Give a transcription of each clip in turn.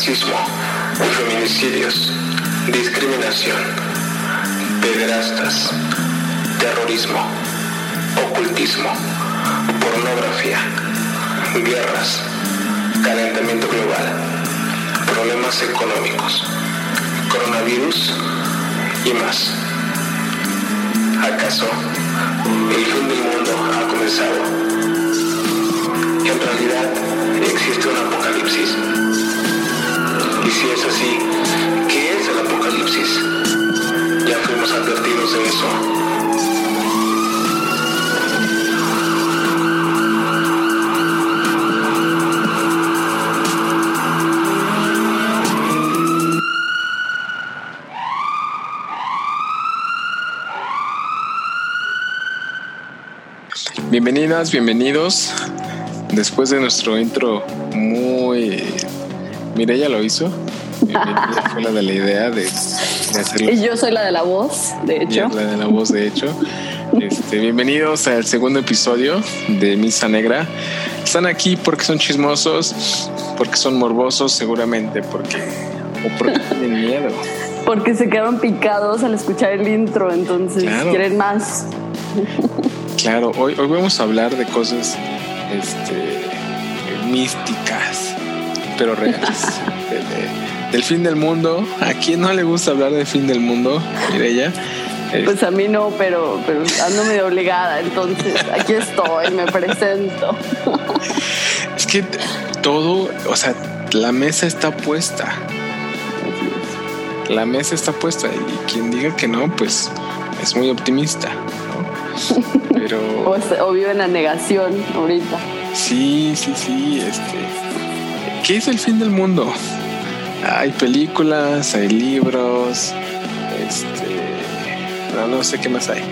Racismo, feminicidios, discriminación, pederastas, terrorismo, ocultismo, pornografía, guerras, calentamiento global, problemas económicos, coronavirus y más. ¿Acaso el fin del mundo ha comenzado? En realidad existe un apocalipsis. Y si es así, ¿qué es el apocalipsis? Ya fuimos advertidos de eso. Bienvenidas, bienvenidos. Después de nuestro intro muy... Mireya lo hizo. Bienvenida fue la de la idea de, de hacerlo. Y yo soy la de la voz, de hecho. La de la voz, de hecho. Este, bienvenidos al segundo episodio de Misa Negra. Están aquí porque son chismosos, porque son morbosos, seguramente, porque o porque tienen miedo. Porque se quedaron picados al escuchar el intro, entonces Claro. quieren más. Claro, hoy, hoy vamos a hablar de cosas este, místicas, pero reales. De- de- del fin del mundo. ¿A quién no le gusta hablar del fin del mundo? Mireya. Eh, Pues a mí no, pero, pero ando medio obligada, entonces aquí estoy, me presento. es que todo, o sea, la mesa está puesta. La mesa está puesta y quien diga que no, pues es muy optimista. ¿no? Pero O, es- o vive en la negación ahorita. Sí, sí, sí. Este, ¿Qué es el fin del mundo? Hay películas, hay libros, este, no, no sé qué más hay.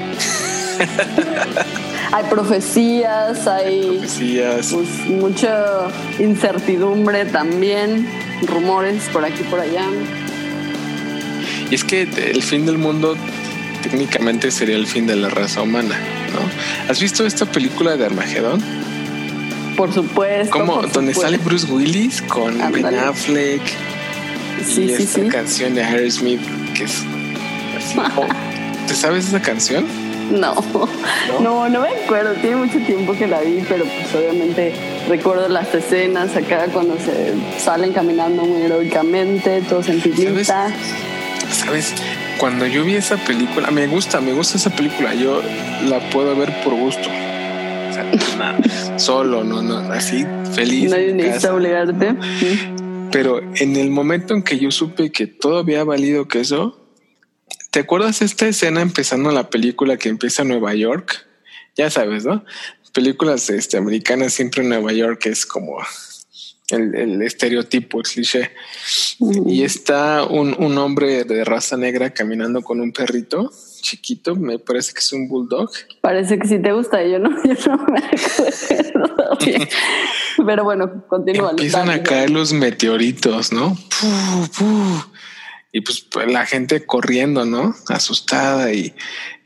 Hay profecías, hay Profecías. pues, mucha incertidumbre también, rumores por aquí por allá. Y es que el fin del mundo técnicamente sería el fin de la raza humana, ¿no? ¿Has visto esta película de Armagedón? Por supuesto. Como donde supuesto. sale Bruce Willis con Ben. Affleck Sí, y sí, esta sí. canción de Harry Smith que es así. oh, ¿Te sabes esa canción? No, no, no me acuerdo. Tiene mucho tiempo que la vi, pero pues obviamente recuerdo las escenas acá cuando se salen caminando muy heroicamente, todos en filita. ¿Sabes? Cuando yo vi esa película, me gusta, me gusta esa película. Yo la puedo ver por gusto. Solo, no, no, así, feliz. Nadie necesita obligarte. Pero en el momento en que yo supe que todo había valido queso, ¿te acuerdas esta escena empezando la película que empieza en Nueva York? Ya sabes, ¿no? Películas este, americanas siempre en Nueva York es como el, el estereotipo, el cliché. Y está un, un hombre de raza negra caminando con un perrito chiquito, me parece que es un bulldog. Parece que sí te gusta, yo no, yo no me acuerdo bien. Pero bueno, continúa. Empiezan dale, a caer los meteoritos, ¿no? Y pues, pues, la gente corriendo, ¿no? Asustada y,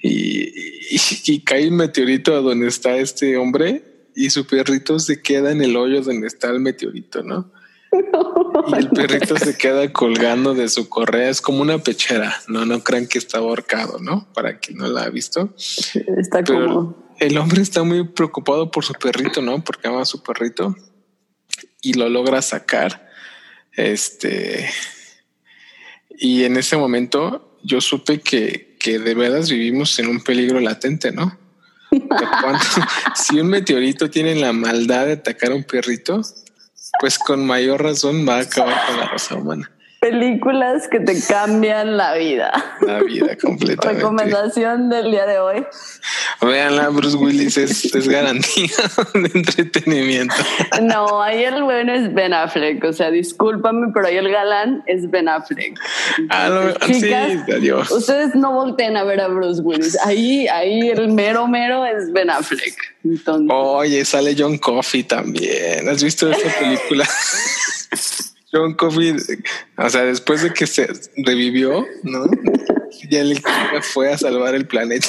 y, y- y cae un meteorito a donde está este hombre y su perrito se queda en el hoyo donde está el meteorito, ¿no? Y el perrito se queda colgando de su correa, es como una pechera, no, no crean que está ahorcado, ¿no? Para quien no la ha visto. Está Pero como. el hombre está muy preocupado por su perrito, ¿no? Porque ama a su perrito y lo logra sacar. Este. Y en ese momento yo supe que, que de veras vivimos en un peligro latente, ¿no? De si un meteorito tiene la maldad de atacar a un perrito, pues con mayor razón va a acabar con la raza humana. Películas que te cambian la vida. La vida completamente. Recomendación del día de hoy. Veanla, Bruce Willis es, es garantía de entretenimiento. No, ahí el bueno es Ben Affleck. O sea, discúlpame, pero ahí el galán es Ben Affleck. Ah, no, Entonces, sí, chicas, adiós. ustedes no volteen a ver a Bruce Willis. Ahí, ahí el mero mero es Ben Affleck. Entonces, Oye, sale John Coffey también. ¿Has visto esta película? John Coffey, o sea, después de que se revivió, ¿no? Ya el fue a salvar el planeta.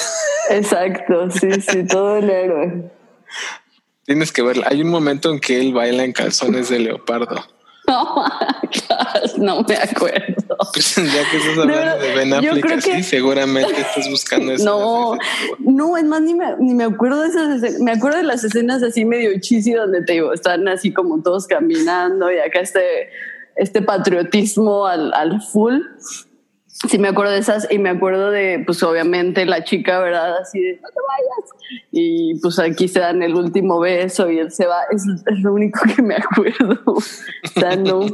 Exacto, sí, sí, todo el héroe. Tienes que verla. Hay un momento en que él baila en calzones de leopardo. No, no me acuerdo. Pues, ya que estás hablando de Ben Affleck así, seguramente estás buscando eso. No, no, es más, ni me, ni me acuerdo de esas escenas. Me acuerdo de las escenas así medio chisi donde te digo, están así como todos caminando y acá este, este patriotismo al, al full sí me acuerdo de esas y me acuerdo de, pues obviamente la chica, ¿verdad? Así de, no te vayas. Y pues aquí se dan el último beso y él se va. Es, lo único que me acuerdo. o sea, no,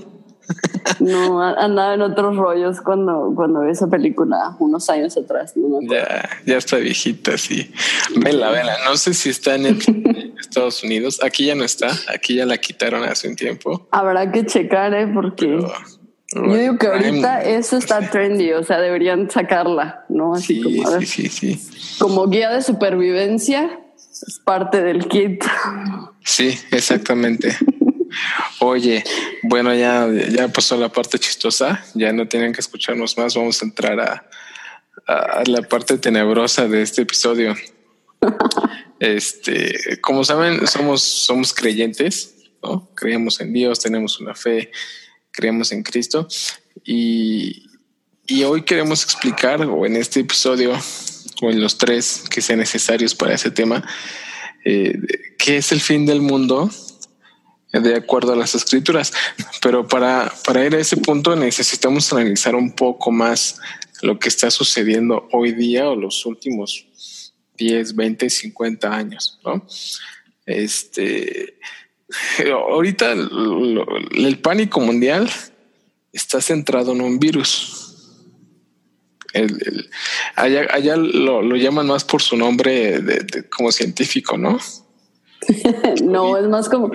no, andaba en otros rollos cuando, cuando vi esa película unos años atrás. ya, ya está viejita, sí. Vela, vela. No sé si está en Estados Unidos. Aquí ya no está. Aquí ya la quitaron hace un tiempo. Habrá que checar, ¿eh? Porque... Yo digo que ahorita eso está trendy, o sea, deberían sacarla, ¿no? Así como, sí, sí, sí. Como guía de supervivencia, es parte del kit. Sí, exactamente. Oye, bueno, ya, ya pasó la parte chistosa, ya no tienen que escucharnos más, vamos a entrar a, a la parte tenebrosa de este episodio. Este, como saben, somos, somos creyentes, ¿no? Creemos en Dios, tenemos una fe creemos en Cristo. Y, hoy queremos explicar, o en este episodio, o en los tres que sean necesarios para ese tema, eh, qué es el fin del mundo de acuerdo a las escrituras. Pero para, para ir a ese punto necesitamos analizar un poco más lo que está sucediendo hoy día o los últimos 10, 20, 50 años, ¿no? Este, ahorita el, pánico mundial está centrado en un virus. allá, lo, llaman más por su nombre como científico, ¿no? no, es más como...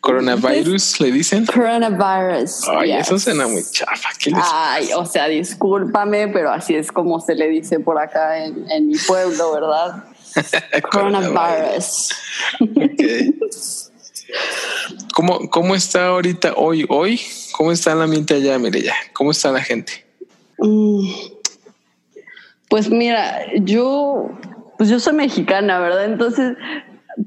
Coronavirus, le dicen. Coronavirus. Ay, eso suena muy chafa. Ay, o sea, discúlpame, pero así es como se le dice por acá en, mi pueblo, ¿verdad? Coronavirus. okay. ¿Cómo, ¿Cómo está ahorita, hoy, hoy? ¿Cómo está la ambiente allá, Mireya? ¿Cómo está la gente? Mm, pues mira, yo, pues yo soy mexicana, ¿verdad? Entonces,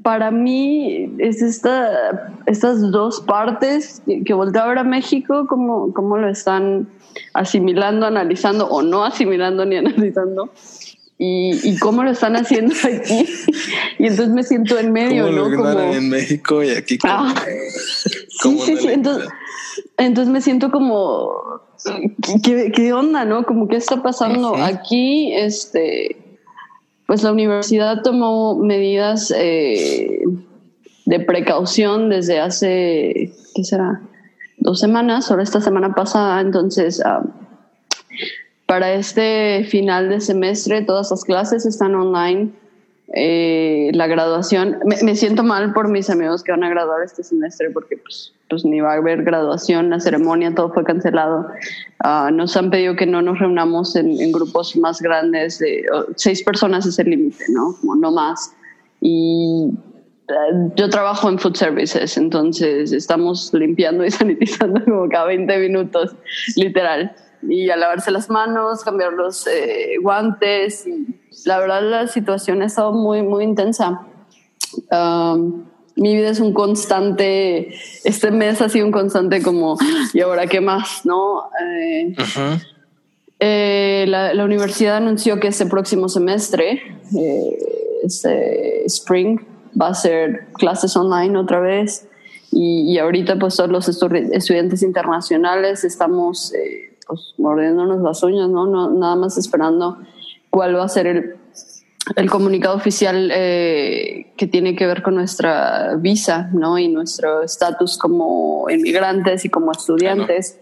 para mí es esta, estas dos partes que volteo ahora a México, cómo, cómo lo están asimilando, analizando o no asimilando ni analizando y, cómo lo están haciendo aquí. y entonces me siento en medio, ¿no? Como en México y aquí. Ah, sí, sí, sí. Entonces, entonces, me siento como, ¿qué, ¿qué, onda, no? Como, ¿qué está pasando aquí? Este, pues la universidad tomó medidas eh, de precaución desde hace, ¿qué será? Dos semanas, ahora esta semana pasada. Entonces, ah, para este final de semestre todas las clases están online. Eh, la graduación, me, siento mal por mis amigos que van a graduar este semestre porque pues, pues ni va a haber graduación, la ceremonia, todo fue cancelado. Ah, nos han pedido que no nos reunamos en, grupos más grandes, de seis personas es el límite, ¿no? no más. Y eh, yo trabajo en food services, entonces estamos limpiando y sanitizando como cada 20 minutos, literal y a lavarse las manos, cambiar los eh, guantes. La verdad la situación ha estado muy, muy intensa. mi vida es un constante, este mes ha sido un constante como, ¿y ahora qué más? ¿No? Eh, eh, la, la, universidad anunció que este próximo semestre, este spring, va a ser clases online otra vez. Y, y ahorita pues todos los estudiantes internacionales estamos pues mordiéndonos las uñas, ¿no? no nada más esperando cuál va a ser el, el comunicado oficial eh, que tiene que ver con nuestra visa, ¿no? Y nuestro estatus como inmigrantes y como estudiantes.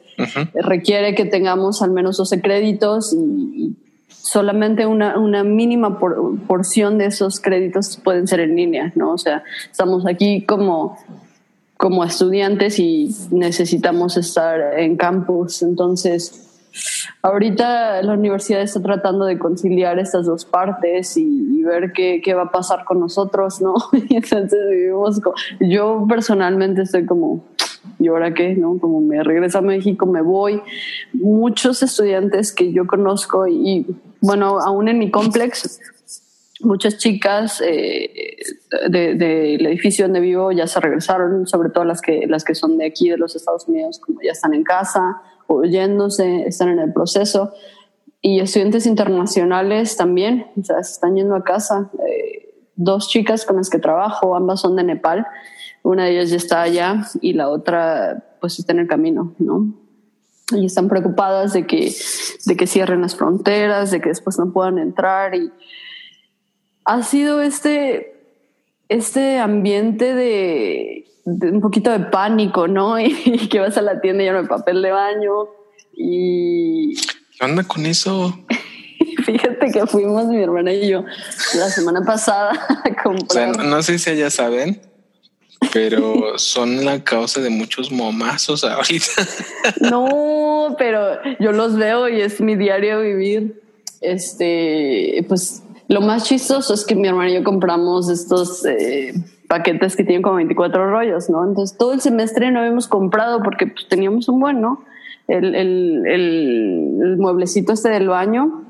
Requiere que tengamos al menos 12 créditos y, solamente una, una mínima porción de esos créditos pueden ser en línea, ¿no? O sea, estamos aquí como como estudiantes y necesitamos estar en campus. Entonces, ahorita la universidad está tratando de conciliar estas dos partes y, ver qué, qué, va a pasar con nosotros, ¿no? Y entonces vivimos, yo personalmente estoy como, ¿y ahora qué? ¿No? Como me regreso a México, me voy. Muchos estudiantes que yo conozco y, bueno, aún en mi complex, muchas chicas eh, del edificio donde vivo ya se regresaron, sobre todo las que, las que son de aquí, de los Estados Unidos, como ya están en casa, oyéndose, están en el proceso. Y estudiantes internacionales también, o sea, se están yendo a casa. Eh, dos chicas con las que trabajo, ambas son de Nepal. Una de ellas ya está allá y la otra pues está en el camino, ¿no? Y están preocupadas de que, de que cierren las fronteras, de que después no puedan entrar. Y ha sido este, este ambiente de, un poquito de pánico, ¿no? Y, que vas a la tienda y no hay papel de baño y... ¿Qué onda con eso? Fíjate que fuimos mi hermana y yo la semana pasada a comprar. no sé si ya saben, pero son la causa de muchos momazos ahorita. No, pero yo los veo y es mi diario vivir. Este, pues lo más chistoso es que mi hermana y yo compramos estos eh, paquetes que tienen como 24 rollos, ¿no? Entonces todo el semestre no habíamos comprado porque pues, teníamos un buen, ¿no? El, el, el mueblecito este del baño,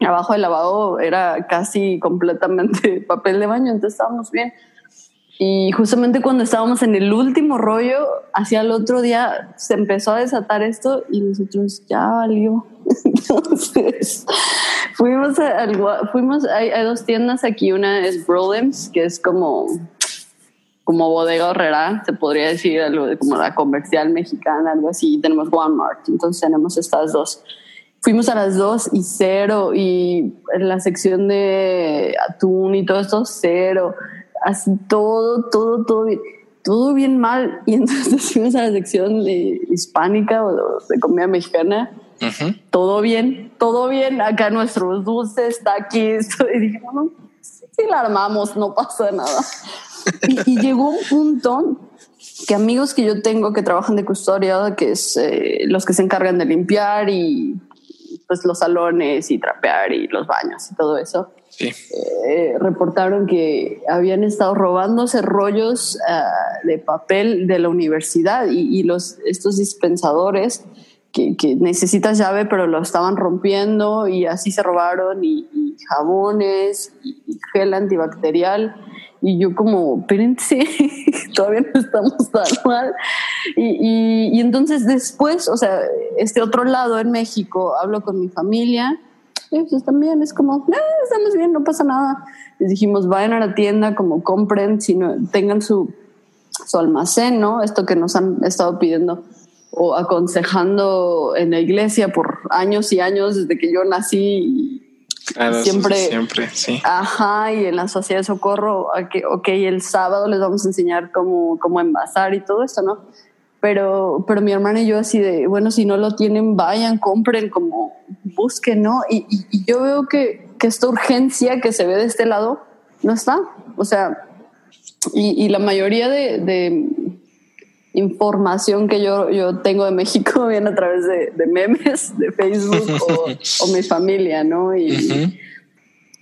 abajo del lavado era casi completamente papel de baño, entonces estábamos bien. Y justamente cuando estábamos en el último rollo, hacia el otro día se empezó a desatar esto y nosotros ya valió. Entonces, fuimos a, fuimos, hay, dos tiendas aquí, una es Brolems, que es como, como bodega horrera, se podría decir algo de como la comercial mexicana, algo así, y tenemos Walmart, entonces tenemos estas dos. Fuimos a las dos y cero, y en la sección de atún y todo esto, cero así todo, todo, todo bien, todo bien mal. Y entonces fuimos a la sección de hispánica o de comida mexicana. Todo bien, todo bien. Acá nuestros dulces, está aquí. Y dije, no, sí, la armamos, no pasa nada. y, llegó un punto que amigos que yo tengo que trabajan de custodia, que es eh, los que se encargan de limpiar y pues los salones y trapear y los baños y todo eso, eh, reportaron que habían estado robándose rollos ah, de papel de la universidad y, los, estos dispensadores que, necesitas llave pero lo estaban rompiendo y así se robaron y, jabones y, gel antibacterial y yo como, espérense, todavía no estamos tan mal. Y, y, entonces después, o sea, este otro lado en México, hablo con mi familia pues también es como, eh, estamos bien, no pasa nada. Les dijimos, vayan a la tienda, como compren, si no, tengan su, su almacén, ¿no? Esto que nos han estado pidiendo o aconsejando en la iglesia por años y años desde que yo nací. Claro, siempre, siempre, sí. Ajá, y en la sociedad de socorro, que, ok, el sábado les vamos a enseñar cómo, cómo envasar y todo esto, ¿no? pero, pero mi hermana y yo así de, bueno, si no lo tienen, vayan, compren, como busquen, ¿no? Y, y, yo veo que, que, esta urgencia que se ve de este lado no está. O sea, y, y la mayoría de, de, información que yo, yo tengo de México viene a través de, de memes, de Facebook o, o, mi familia, ¿no? Y,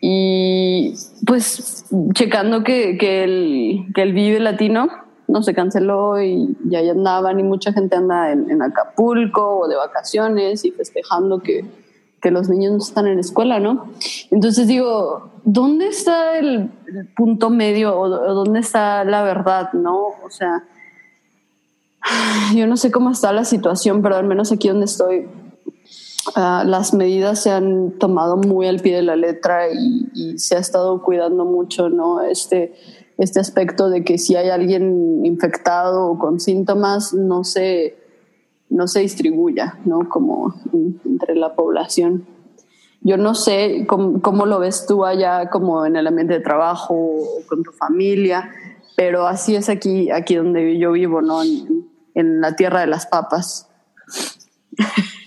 y pues checando que, que, el, que el Vive Latino no se canceló y ya andaban y mucha gente anda en, Acapulco o de vacaciones y festejando que, que, los niños no están en escuela, ¿no? Entonces digo, ¿dónde está el, punto medio o, dónde está la verdad, no? O sea, yo no sé cómo está la situación, pero al menos aquí donde estoy, ah, las medidas se han tomado muy al pie de la letra y, y se ha estado cuidando mucho, ¿no? Este este aspecto de que si hay alguien infectado o con síntomas, no se, no se distribuya, ¿no? Como entre la población. Yo no sé cómo, lo ves tú allá, como en el ambiente de trabajo o con tu familia, pero así es aquí, aquí donde yo vivo, ¿no? En, en la tierra de las papas.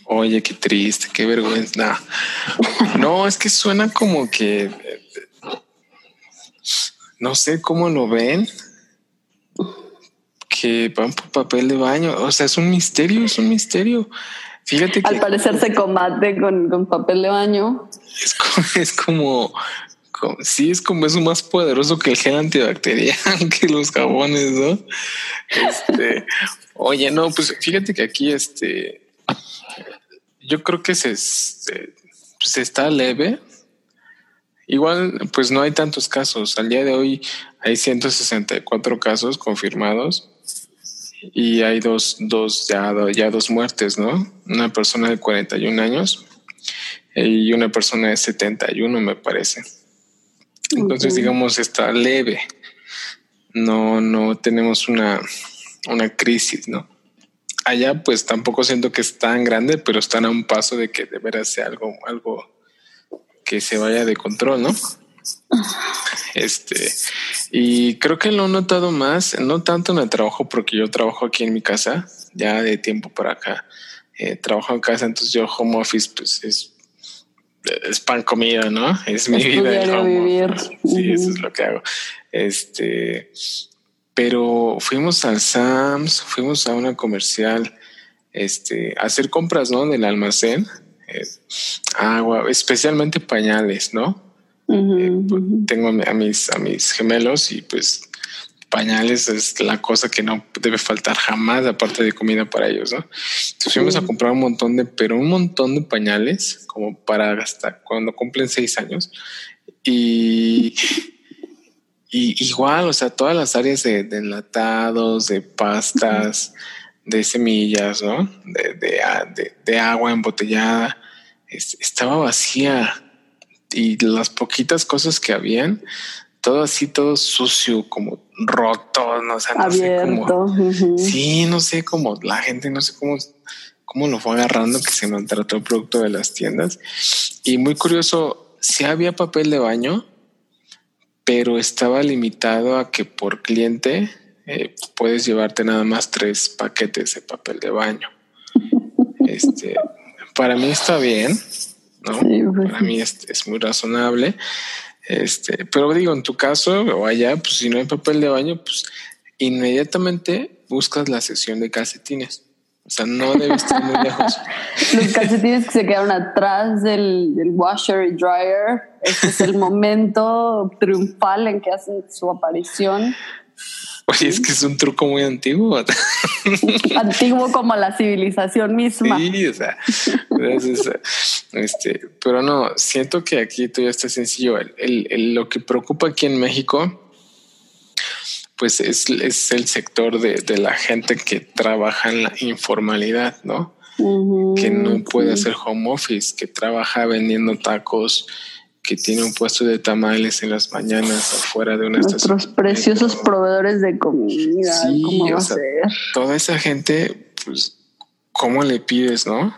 Oye, qué triste, qué vergüenza. No, es que suena como que no sé cómo lo ven, que van por papel de baño. O sea, es un misterio, es un misterio. Fíjate que. Al parecer se combate con, papel de baño. Es como, sí, es como eso más poderoso que el gel antibacterial, que los jabones, ¿no? Este, oye, no, pues fíjate que aquí, este, yo creo que se, se, se está leve. Igual, pues no hay tantos casos. Al día de hoy hay 164 casos confirmados y hay dos, dos, ya, ya dos muertes, ¿no? Una persona de 41 años y una persona de 71, me parece. Entonces, digamos, está leve. No, no tenemos una, una crisis, ¿no? Allá, pues tampoco siento que es tan grande, pero están a un paso de que deberá ser algo, algo que se vaya de control, ¿no? Este, y creo que lo he notado más, no tanto en el trabajo, porque yo trabajo aquí en mi casa, ya de tiempo para acá. Eh, trabajo en casa, entonces yo home office, pues es es pan comida, ¿no? Es mi vida. Sí, eso es lo que hago. Este, pero fuimos al Sams, fuimos a una comercial, este, a hacer compras, ¿no? Del almacén, eh, agua, especialmente pañales, ¿no? Eh, pues, tengo a mis, a mis gemelos y pues pañales es la cosa que no debe faltar jamás, aparte de comida para ellos, ¿no? Entonces fuimos a comprar un montón de, pero un montón de pañales, como para hasta cuando cumplen seis años. Y, y igual, o sea, todas las áreas de, enlatados, de pastas, de semillas, ¿no? De, de, de agua embotellada, estaba vacía. Y las poquitas cosas que habían, todo así, todo sucio, como roto, no, sé, no sé cómo. Sí, no sé cómo la gente, no sé cómo, cómo lo fue agarrando que se maltrató el producto de las tiendas. Y muy curioso, si había papel de baño, pero estaba limitado a que por cliente eh, puedes llevarte nada más tres paquetes de papel de baño. este, para mí está bien, ¿no? Pues para mí es, es muy razonable. Este, pero digo, en tu caso o allá, pues si no hay papel de baño, pues inmediatamente buscas la sección de calcetines. O sea, no debes estar muy lejos. Los calcetines que se quedaron atrás del, del, washer y dryer. Este es el momento triunfal en que hacen su aparición. Oye, es que es un truco muy antiguo. antiguo como la civilización misma. Sí, o sea, este, pero no, siento que aquí todo está sencillo. El, lo que preocupa aquí en México, pues es, es el sector de, la gente que trabaja en la informalidad, ¿no? que no puede hacer home office, que trabaja vendiendo tacos, que tiene un puesto de tamales en las mañanas afuera de una Nuestros preciosos proveedores de comida. ¿Cómo va a ser? Toda esa gente, pues, ¿cómo le pides, no?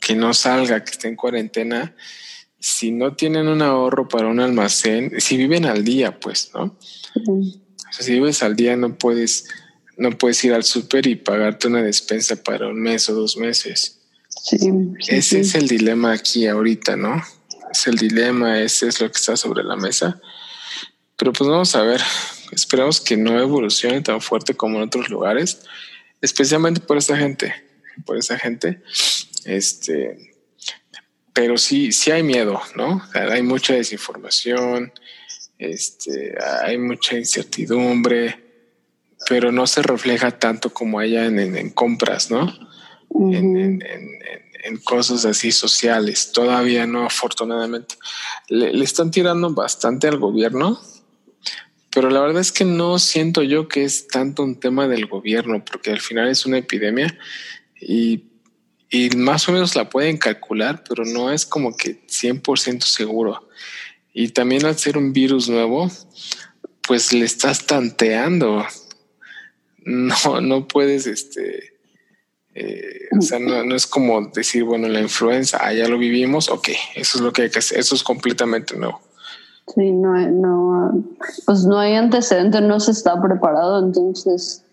Que no salga, que esté en cuarentena. Si no tienen un ahorro para un almacén, si viven al día, pues, ¿no? O sea, si vives al día, no puedes, no puedes ir al súper y pagarte una despensa para un mes o dos meses. Sí, Ese es el dilema aquí ahorita, ¿no? Es el dilema, ese es lo que está sobre la mesa. Pero pues vamos a ver, esperamos que no evolucione tan fuerte como en otros lugares, especialmente por esa gente, por esa gente. Este, pero sí, sí hay miedo, ¿no? Hay mucha desinformación, este, hay mucha incertidumbre, pero no se refleja tanto como allá en, compras, ¿no? en, en cosas así sociales. Todavía no, afortunadamente. Le, están tirando bastante al gobierno, pero la verdad es que no siento yo que es tanto un tema del gobierno, porque al final es una epidemia y, y más o menos la pueden calcular, pero no es como que 100% seguro. Y también al ser un virus nuevo, pues le estás tanteando. No, no puedes, este, eh, o sea, no, es como decir, bueno, la influenza, ah, ya lo vivimos, ok, eso es lo que hay que hacer, eso es completamente nuevo. Sí, no, no, pues no hay antecedente, no se está preparado, entonces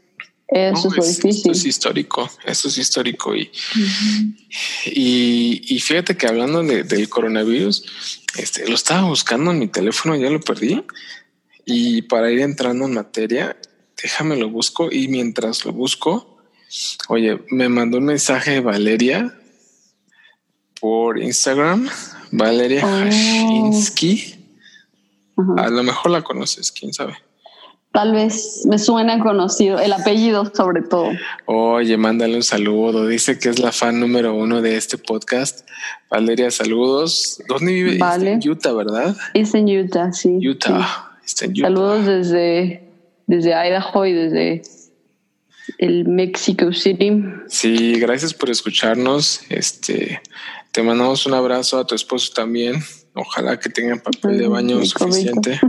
eso es, difícil. Esto es histórico, eso es histórico. Y, y, fíjate que hablando del coronavirus, este, lo estaba buscando en mi teléfono, ya lo perdí. Y para ir entrando en materia, déjame lo busco y mientras lo busco, Oye, me mandó un mensaje Valeria por Instagram, Valeria oh. A lo mejor la conoces, quién sabe. Tal vez me suena conocido, el apellido sobre todo. Oye, mándale un saludo. Dice que es la fan número uno de este podcast. Valeria, saludos. ¿Dónde vive? Vale. en Utah, ¿verdad? Es en Utah, sí. Utah. Está en Utah. Saludos desde, desde Idaho y desde el Mexico City. Sí, gracias por escucharnos. Este, te mandamos un abrazo a tu esposo también. Ojalá que tengan papel de baño Mi suficiente.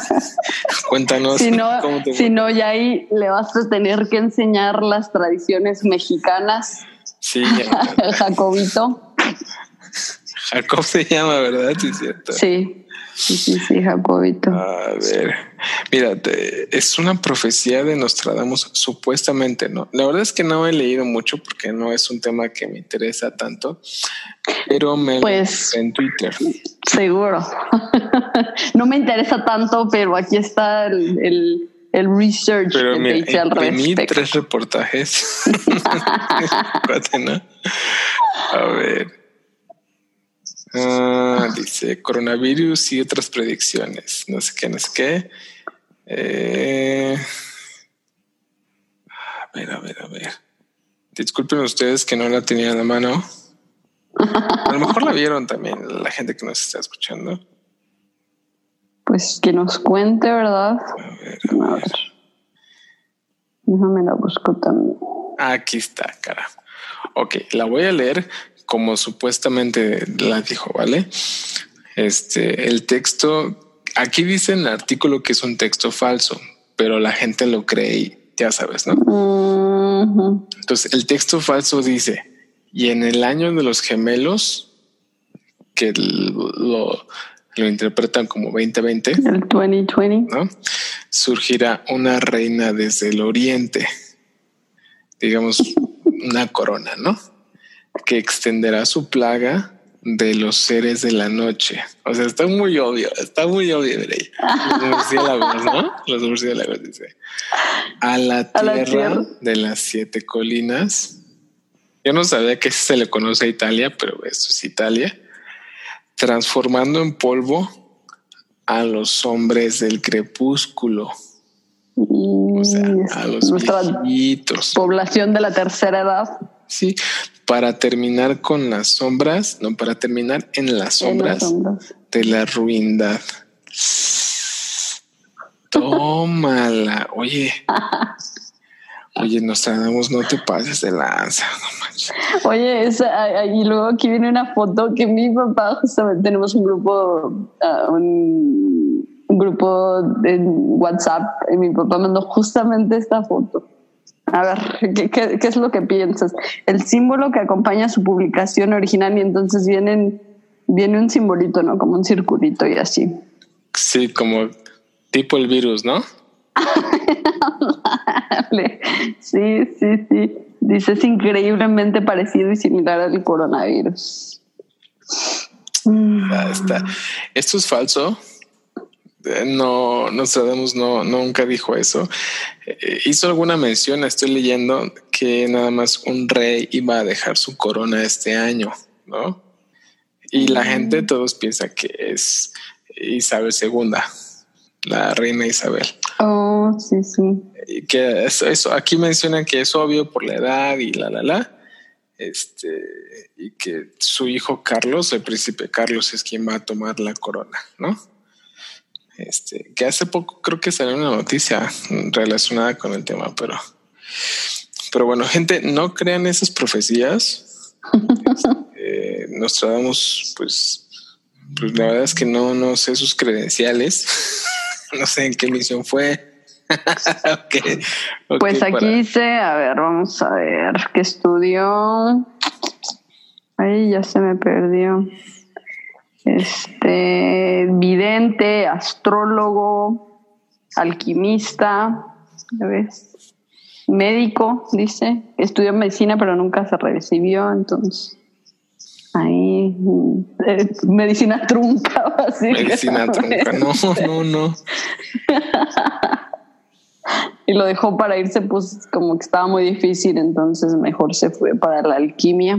Cuéntanos. Si no, cómo te si no, ya ahí le vas a tener que enseñar las tradiciones mexicanas. Sí, El Jacobito. Jacob se llama, ¿verdad? Sí, cierto. Sí, sí, sí, sí, Jacobito. A ver, mira, es una profecía de Nostradamus, supuestamente, ¿no? La verdad es que no he leído mucho porque no es un tema que me interesa tanto, pero me lo Pues- encontré en Twitter. Seguro. no me interesa tanto, pero aquí está el, el, el research Pero que mira, te hice al respecto. tres reportajes. A ver. Ah, dice coronavirus y otras predicciones. No sé qué, no sé qué. Eh, a ver, a ver, a ver. Disculpen ustedes que no la tenía en la mano. A lo mejor la vieron también la gente que nos está escuchando. Pues que nos cuente, ¿verdad? A ver, A a ver. ver. Déjame la busco también. Aquí está, cara. Ok, la voy a leer como supuestamente la dijo, ¿vale? Este, el texto, aquí dice en el artículo que es un texto falso, pero la gente lo cree y ya sabes, ¿no? Entonces, el texto falso dice, y en el año de los gemelos, que lo, lo interpretan como 2020, El 2020. ¿no? Surgirá una reina desde el oriente, digamos una corona, ¿no? Que extenderá su plaga de los seres de la noche. O sea, está muy obvio, está muy obvio. ahí. Los murciélagos, ¿no? Los murciélagos, dice. A la A la tierra tierra. de las siete colinas. Yo no sabía que se le conoce a Italia, pero esto es Italia. Transformando en polvo a los hombres del crepúsculo, o sea, a los viejitos. población de la tercera edad. Sí, para terminar con las sombras, no, para terminar en las en las sombras de la ruindad. Tómala, oye. Oye, Nostradamus, no te pases de lanza, no manches. Oye, esa, y luego aquí viene una foto que mi papá, justamente tenemos un grupo, un, un grupo en WhatsApp, y mi papá mandó justamente esta foto. A ver, ¿qué, qué, qué es lo que piensas? El símbolo que acompaña su publicación original y entonces vienen, viene un simbolito, ¿no? Como un circulito y así. Sí, como tipo el virus, ¿no? Sí, sí, sí. Dice, es increíblemente parecido y similar al coronavirus. Está. Esto es falso. Eh, No, Nostradamus no, nunca dijo eso. Eh, hizo alguna mención, estoy leyendo, que nada más un rey iba a dejar su corona este año, ¿no? Y la gente, todos piensan que es Isabel II, la reina Isabel. Oh, sí, sí. Y que eso, eso, aquí mencionan que es obvio por la edad y la, la, la. Este, y que su hijo Carlos, el príncipe Carlos, es quien va a tomar la corona, ¿no? Este, que hace poco creo que salió una noticia relacionada con el tema, pero, pero bueno, gente, no crean esas profecías. eh, nos tratamos, pues, pues la verdad es que no, no sé sus credenciales, no sé en qué misión fue. okay, okay, Pues aquí para- dice, a ver, vamos a ver, ¿qué estudió? Ahí ya se me perdió. Este, vidente, astrólogo, alquimista, ¿ya ves? Médico, dice. Estudió medicina, pero nunca se recibió, entonces. Ahí, mm, eh, medicina trunca, Medicina trunca, no, no, no. Y lo dejó para irse, pues como que estaba muy difícil, entonces mejor se fue para la alquimia.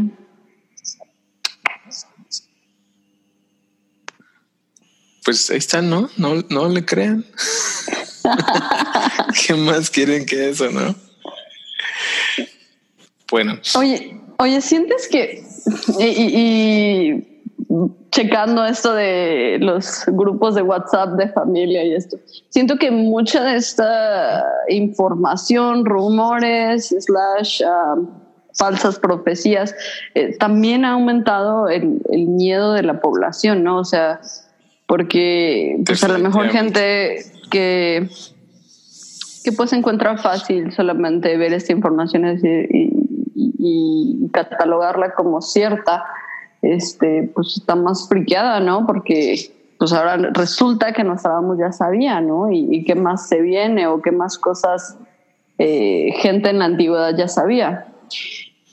Pues ahí está, ¿no? No, no le crean. ¿Qué más quieren que eso, no? Bueno. Oye, oye, sientes que y, checando esto de los grupos de WhatsApp de familia y esto, siento que mucha de esta información, rumores, slash um, falsas profecías, eh, también ha aumentado el, el, miedo de la población, ¿no? O sea, porque pues a lo mejor gente que que pues encuentra fácil solamente ver esta información y, y, catalogarla como cierta, este, pues está más friqueada, ¿no? Porque pues ahora resulta que Nostradamus ya sabía, ¿no? Y, qué más se viene o qué más cosas eh, gente en la antigüedad ya sabía.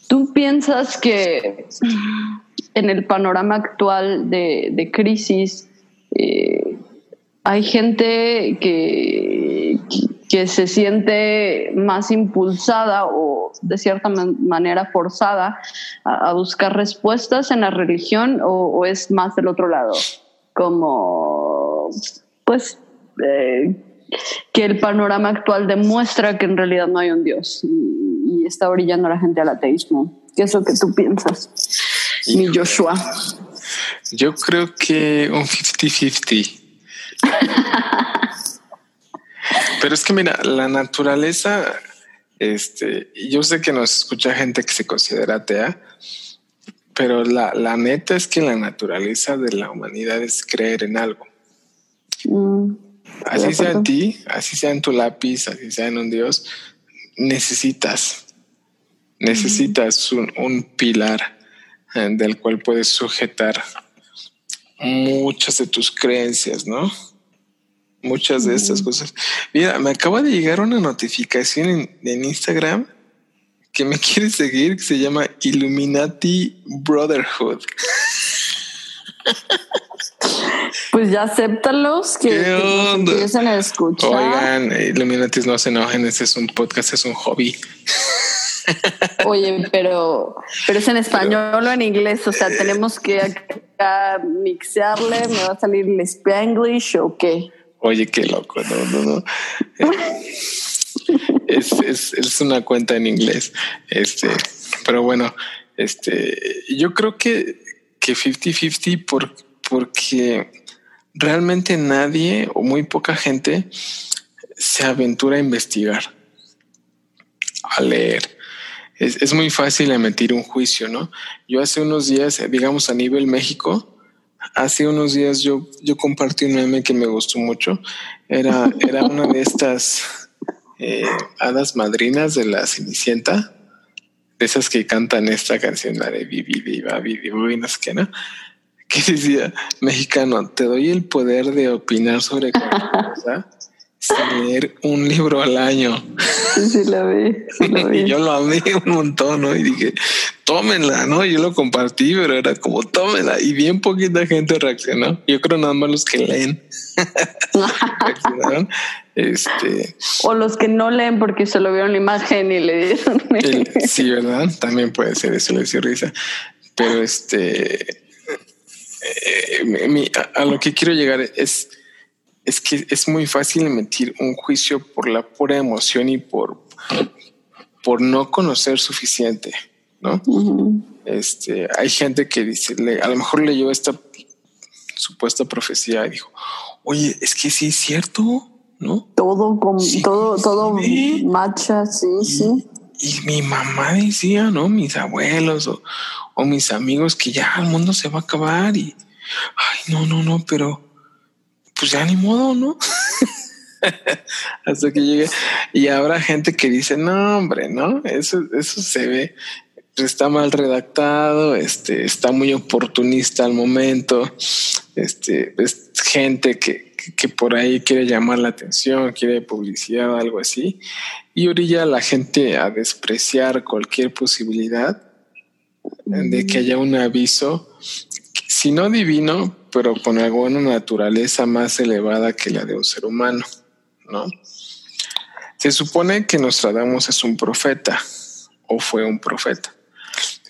¿Tú piensas que en el panorama actual de, de crisis eh, hay gente que, que se siente más impulsada o de cierta manera forzada a, buscar respuestas en la religión o, es más del otro lado, como pues eh, que el panorama actual demuestra que en realidad no hay un Dios y, está orillando a la gente al ateísmo. ¿Qué es lo que tú piensas, mi Joshua? Yo creo que un 50-50. Pero es que mira, la naturaleza, este, yo sé que nos escucha gente que se considera atea, pero la, la neta es que la naturaleza de la humanidad es creer en algo. Mm, así sea en ti, así sea en tu lápiz, así sea en un Dios, necesitas, necesitas un, un pilar eh, del cual puedes sujetar muchas de tus creencias, ¿no? muchas de estas cosas. Mira, me acaba de llegar una notificación en, Instagram que me quiere seguir, que se llama Illuminati Brotherhood. Pues ya acéptalos que, que empiecen a escuchar. Oigan, Illuminati no se enojen, este es un podcast, es un hobby. Oye, pero, pero es en español o en inglés, o sea, tenemos que acá mixearle, me va a salir el Spanglish o qué. Oye, qué loco, no, no, no. es, es, es, una cuenta en inglés. Este, pero bueno, este, yo creo que, que 50-50 por, porque realmente nadie o muy poca gente se aventura a investigar, a leer. Es, es muy fácil emitir un juicio, ¿no? Yo hace unos días, digamos a nivel México, hace unos días yo, yo compartí un meme que me gustó mucho. Era, era una de estas eh, hadas madrinas de la Cenicienta, de esas que cantan esta canción, la de Vivi, Viva, Vivi, no sé qué, ¿no? Que decía, mexicano, te doy el poder de opinar sobre cualquier cosa leer un libro al año. Sí, la vi. y yo lo amé un montón, ¿no? Y dije, tómenla, ¿no? Yo lo compartí, pero era como tómenla. Y bien poquita gente reaccionó. Yo creo nada más los que leen. Este. O los que no leen porque solo vieron la imagen y le dieron. sí, ¿verdad? También puede ser eso, le dio risa. Pero este. Eh, a lo que quiero llegar es es que es muy fácil emitir un juicio por la pura emoción y por, por no conocer suficiente, ¿no? Este, hay gente que dice, a lo mejor leyó esta supuesta profecía y dijo, oye, es que sí es cierto, ¿no? Todo, con, todo, todo macha, sí, sí. Y mi mamá decía, ¿no? Mis abuelos o, o mis amigos que ya el mundo se va a acabar y, ay, no, no, no, pero pues ya ni modo, ¿no? Hasta que llegue. Y habrá gente que dice, no, hombre, no, eso, eso se ve, está mal redactado, este, está muy oportunista al momento, este, es gente que, que por ahí quiere llamar la atención, quiere publicidad, algo así, y orilla a la gente a despreciar cualquier posibilidad de que haya un aviso, si no divino, pero con alguna naturaleza más elevada que la de un ser humano, ¿no? Se supone que Nostradamus es un profeta o fue un profeta,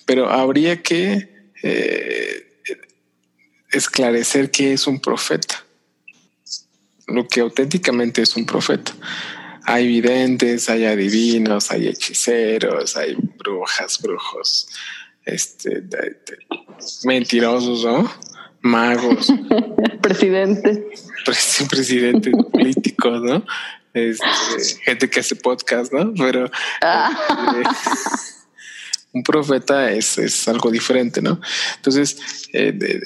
pero habría que eh, esclarecer qué es un profeta, lo que auténticamente es un profeta. Hay videntes, hay adivinos, hay hechiceros, hay brujas, brujos, este, mentirosos, ¿no? Magos. Presidente. Presidentes políticos, ¿no? Este, gente que hace podcast, ¿no? Pero ah. este, un profeta es, es, algo diferente, ¿no? Entonces, eh,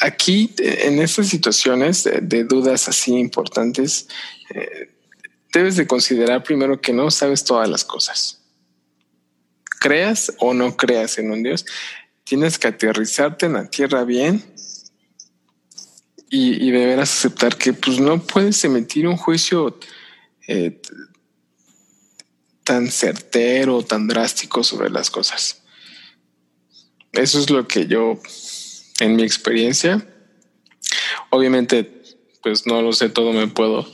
aquí en estas situaciones de, dudas así importantes, eh, debes de considerar primero que no sabes todas las cosas. Creas o no creas en un Dios, tienes que aterrizarte en la tierra bien y, deberás aceptar que pues no puedes emitir un juicio eh, tan certero, tan drástico sobre las cosas. Eso es lo que yo, en mi experiencia, obviamente, pues no lo sé todo, me puedo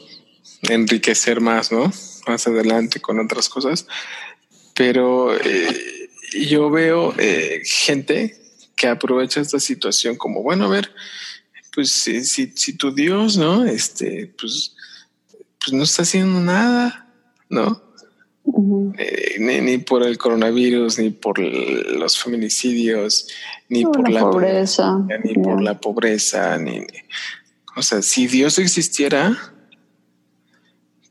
enriquecer más, ¿no? Más adelante con otras cosas. Pero eh, yo veo eh, gente que aprovecha esta situación como, bueno, a ver, pues si, si, tu Dios, ¿no? Este, pues, pues no está haciendo nada, ¿no? Eh, ni, por el coronavirus, ni por los feminicidios, ni por, la, pobreza, ni por la pobreza, ni, o sea, si Dios existiera,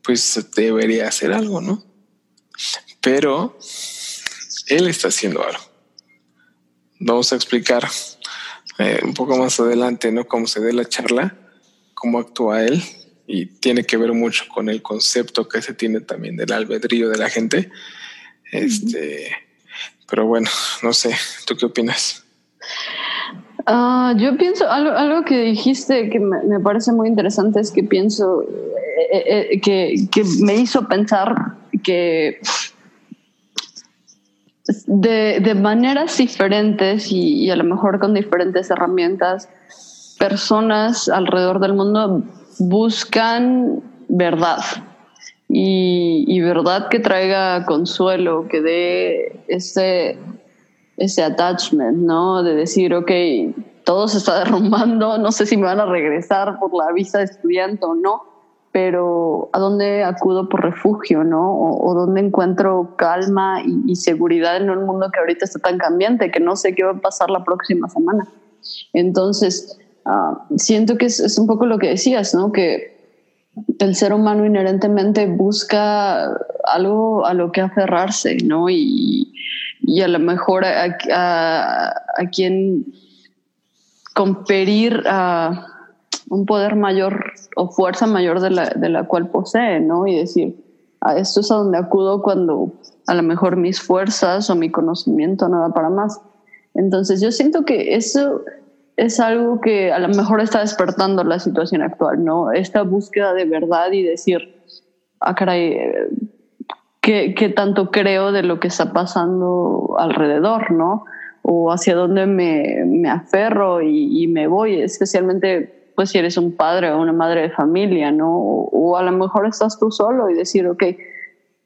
pues debería hacer algo, ¿no? Pero Él está haciendo algo. Vamos a explicar eh, un poco más adelante, ¿no? Cómo se dé la charla, cómo actúa Él y tiene que ver mucho con el concepto que se tiene también del albedrío de la gente. Este, pero bueno, no sé, ¿tú qué opinas? Ah, yo pienso, algo, que dijiste que me, parece muy interesante es que pienso eh, eh, que, que, me hizo pensar que de, de maneras diferentes y, y, a lo mejor con diferentes herramientas, personas alrededor del mundo buscan verdad y, verdad que traiga consuelo, que dé ese, ese attachment, ¿no? De decir, ok, todo se está derrumbando, no sé si me van a regresar por la visa de estudiante o no, pero ¿a dónde acudo por refugio, no? O, dónde encuentro calma y, seguridad en un mundo que ahorita está tan cambiante, que no sé qué va a pasar la próxima semana. Entonces, Ah, siento que es, un poco lo que decías, ¿no? Que el ser humano inherentemente busca algo a lo que aferrarse, ¿no? Y, a lo mejor a, quien conferir a un poder mayor o fuerza mayor de la, de la cual posee, ¿no? Y decir, a esto es a donde acudo cuando a lo mejor mis fuerzas o mi conocimiento no da para más. Entonces yo siento que eso es algo que a lo mejor está despertando la situación actual, ¿no? Esta búsqueda de verdad y decir, ah, caray, ¿qué, qué tanto creo de lo que está pasando alrededor, ¿no? O hacia dónde me, me aferro y, me voy, especialmente pues si eres un padre o una madre de familia, ¿no? O, a lo mejor estás tú solo y decir, ok,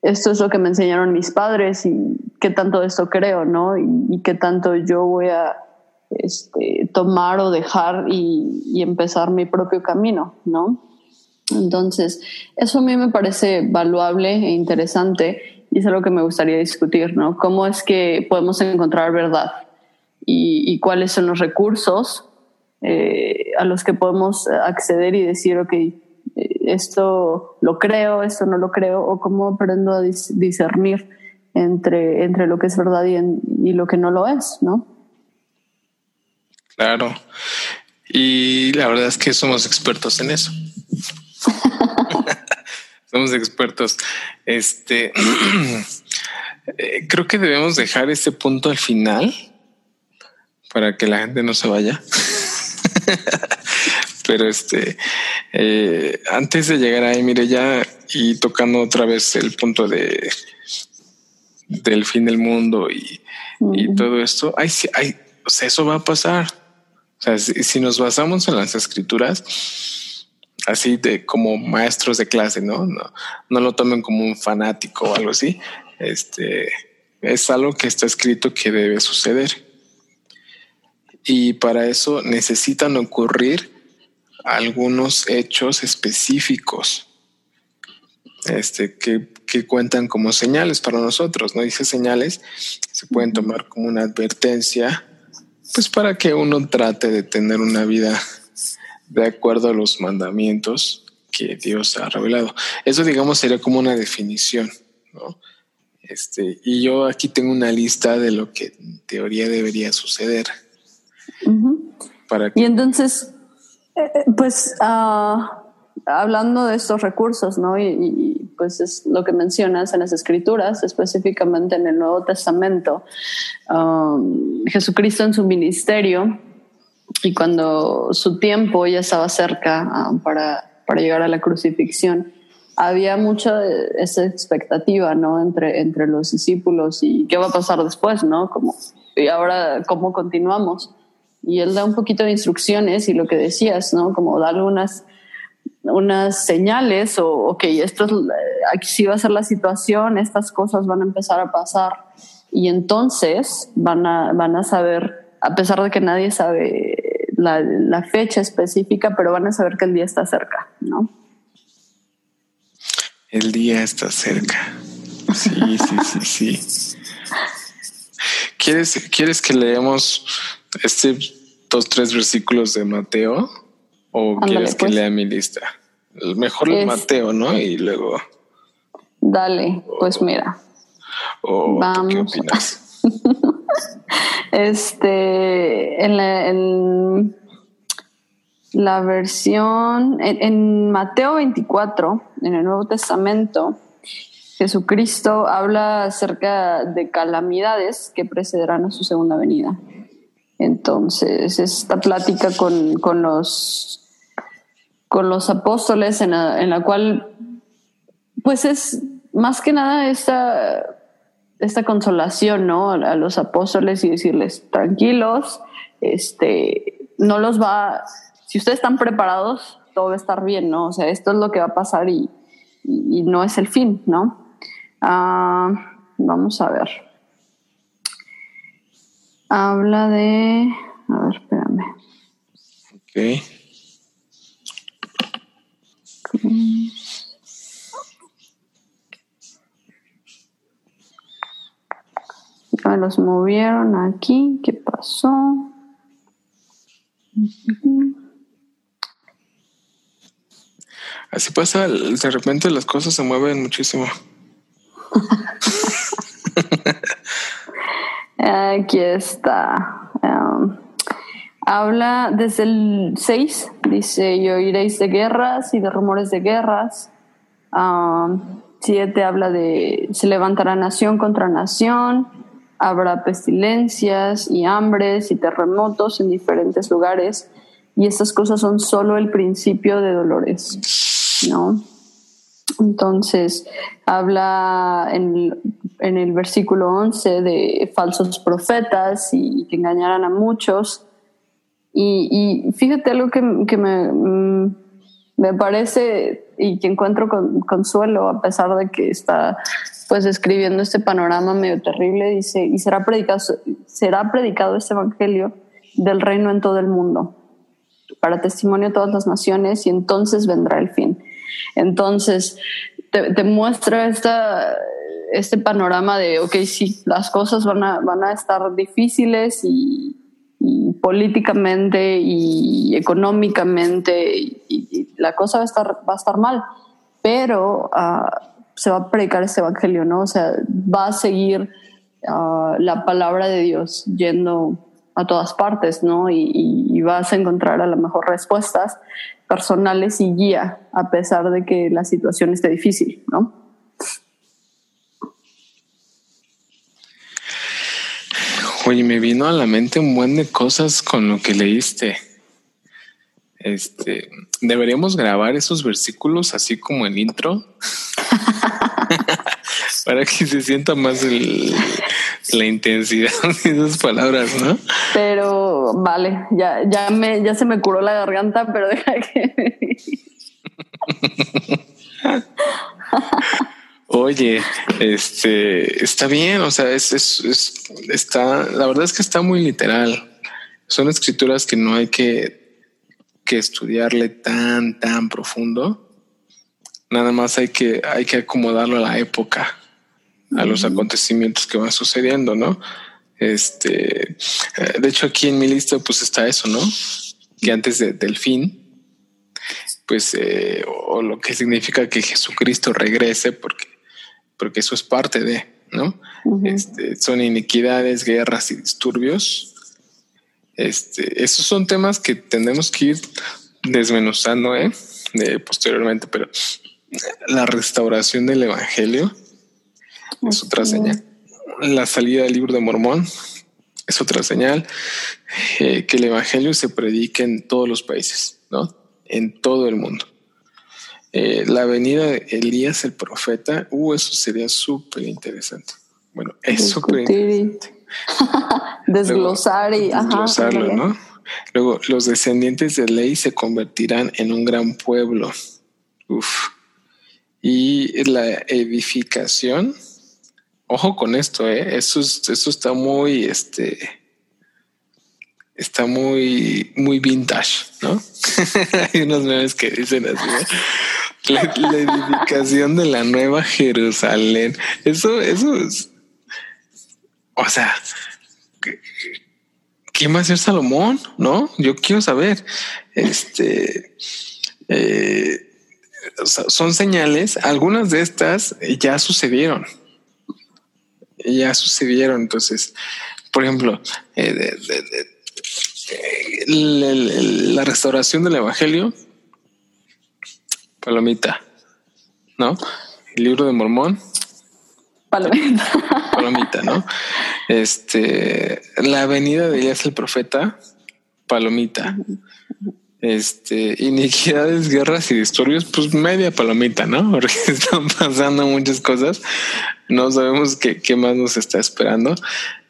esto es lo que me enseñaron mis padres y qué tanto de esto creo, ¿no? Y, y qué tanto yo voy a este, tomar o dejar y, empezar mi propio camino, ¿no? Entonces, eso a mí me parece valuable e interesante y es algo que me gustaría discutir, ¿no? ¿Cómo es que podemos encontrar verdad y, cuáles son los recursos eh, a los que podemos acceder y decir, ok, eh, esto lo creo, esto no lo creo, o cómo aprendo a discernir entre, entre lo que es verdad y, y lo que no lo es, ¿no? Claro. Y la verdad es que somos expertos en eso. somos expertos. Este eh, creo que debemos dejar este punto al final para que la gente no se vaya. Pero este, eh, antes de llegar ahí, mire ya y tocando otra vez el punto de del fin del mundo y, y todo esto, hay, hay, o sea, eso va a pasar sea, si, nos basamos en las escrituras, así de como maestros de clase, ¿no? No, no lo tomen como un fanático o algo así. Este es algo que está escrito que debe suceder. Y para eso necesitan ocurrir algunos hechos específicos este, que, que, cuentan como señales para nosotros. No dice señales, se pueden tomar como una advertencia, pues para que uno trate de tener una vida de acuerdo a los mandamientos que Dios ha revelado. Eso, digamos, sería como una definición, ¿no? Este, y yo aquí tengo una lista de lo que en teoría debería suceder. Para Y entonces, eh, eh, pues, uh, hablando de estos recursos, ¿no? Y, pues es lo que mencionas en las escrituras, específicamente en el Nuevo Testamento. Um, Jesucristo en su ministerio y cuando su tiempo ya estaba cerca um, para, para llegar a la crucifixión, había mucha esa expectativa, ¿no? Entre, entre los discípulos y qué va a pasar después, ¿no? Como, y ahora, ¿cómo continuamos? Y él da un poquito de instrucciones y lo que decías, ¿no? Como darle unas unas señales o, ok, esto es, aquí sí va a ser la situación, estas cosas van a empezar a pasar y entonces van a, van a saber, a pesar de que nadie sabe la, la fecha específica, pero van a saber que el día está cerca, ¿no? El día está cerca. Sí, sí, sí, sí. ¿Quieres, ¿Quieres que leemos este dos, tres versículos de Mateo? ¿O quieres que pues. lea mi lista? Mejor el Mateo, ¿no? Y luego. Dale, pues mira. Vamos. ¿Qué opinas? este, en la, en la versión, en, Mateo 24, en el Nuevo Testamento, Jesucristo habla acerca de calamidades que precederán a su segunda venida. Entonces, esta plática con, con los con los apóstoles en la, cual pues es más que nada esta, esta consolación, ¿no? A los apóstoles y decirles, tranquilos, este, no los va, si ustedes están preparados, todo va a estar bien, ¿no? O sea, esto es lo que va a pasar y, no es el fin, ¿no? Ah, vamos a ver. Habla de, a ver, espérame. Ok. Los movieron aquí. ¿Qué pasó? Así pasa, de repente las cosas se mueven muchísimo. Aquí está. Um, habla desde el 6, dice, y oiréis de guerras y de rumores de guerras. Um, siete habla de, se levantará nación contra nación, habrá pestilencias y hambres y terremotos en diferentes lugares, y estas cosas son solo el principio de dolores, ¿no? Entonces, habla en, en el versículo 11 de falsos profetas y que engañarán a muchos y, fíjate algo que, me, mm, me, parece y que encuentro consuelo a pesar de que está pues escribiendo este panorama medio terrible, dice, y será predicado, será predicado este evangelio del reino en todo el mundo, para testimonio de todas las naciones, y entonces vendrá el fin. Entonces, te, te muestra esta, este panorama de, ok, sí, las cosas van a, van a estar difíciles y, políticamente y económicamente y, la cosa va a estar, va a estar mal, pero uh, se va a predicar este evangelio, ¿no? O sea, va a seguir uh, la palabra de Dios yendo a todas partes, ¿no? Y, y, vas a encontrar a lo mejor respuestas personales y guía, a pesar de que la situación esté difícil, ¿no? Oye, me vino a la mente un buen de cosas con lo que leíste. Este, deberíamos grabar esos versículos así como el intro para que se sienta más la intensidad de esas palabras, ¿no? Pero vale, ya, ya me, ya se me curó la garganta, pero deja que Oye, este está bien, o sea, es, es, está, la verdad es que está muy literal. Son escrituras que no hay que que estudiarle tan, tan profundo. Nada más hay que, hay que acomodarlo a la época, a los acontecimientos que van sucediendo, ¿no? Este, eh, de hecho, aquí en mi lista, pues está eso, ¿no? Que antes del fin, pues, eh, o, lo que significa que Jesucristo regrese, porque, porque eso es parte de, ¿no? este, son iniquidades, guerras y disturbios. Este, esos son temas que tenemos que ir desmenuzando, ¿eh? posteriormente, pero la restauración del evangelio es otra señal. La salida del libro de Mormón es otra señal. Eh, que el evangelio se predique en todos los países, ¿no? En todo el mundo. Eh, la venida de Elías el profeta, uh, eso sería súper interesante. Bueno, es súper interesante. Desglosar y desglosarlo, ¿no? Luego, los descendientes de Ley se convertirán en un gran pueblo. Uf. Y la edificación, ojo con esto, ¿eh? Eso, eso está muy, este, está muy, muy vintage, ¿no? Hay unos memes que dicen así, la, edificación de la nueva Jerusalén. Eso, eso es, o sea, ¿quién va a ser Salomón? No, yo quiero saber. Este, eh, son señales, algunas de estas ya sucedieron. Ya sucedieron. Entonces, por ejemplo, eh, la, restauración del Evangelio, palomita, ¿no? El libro de Mormón, palomita. Palomita, ¿no? Este, la venida de Elías el profeta, palomita este, iniquidades, guerras y disturbios, pues media palomita, ¿no? Porque están pasando muchas cosas. No sabemos qué, qué más nos está esperando.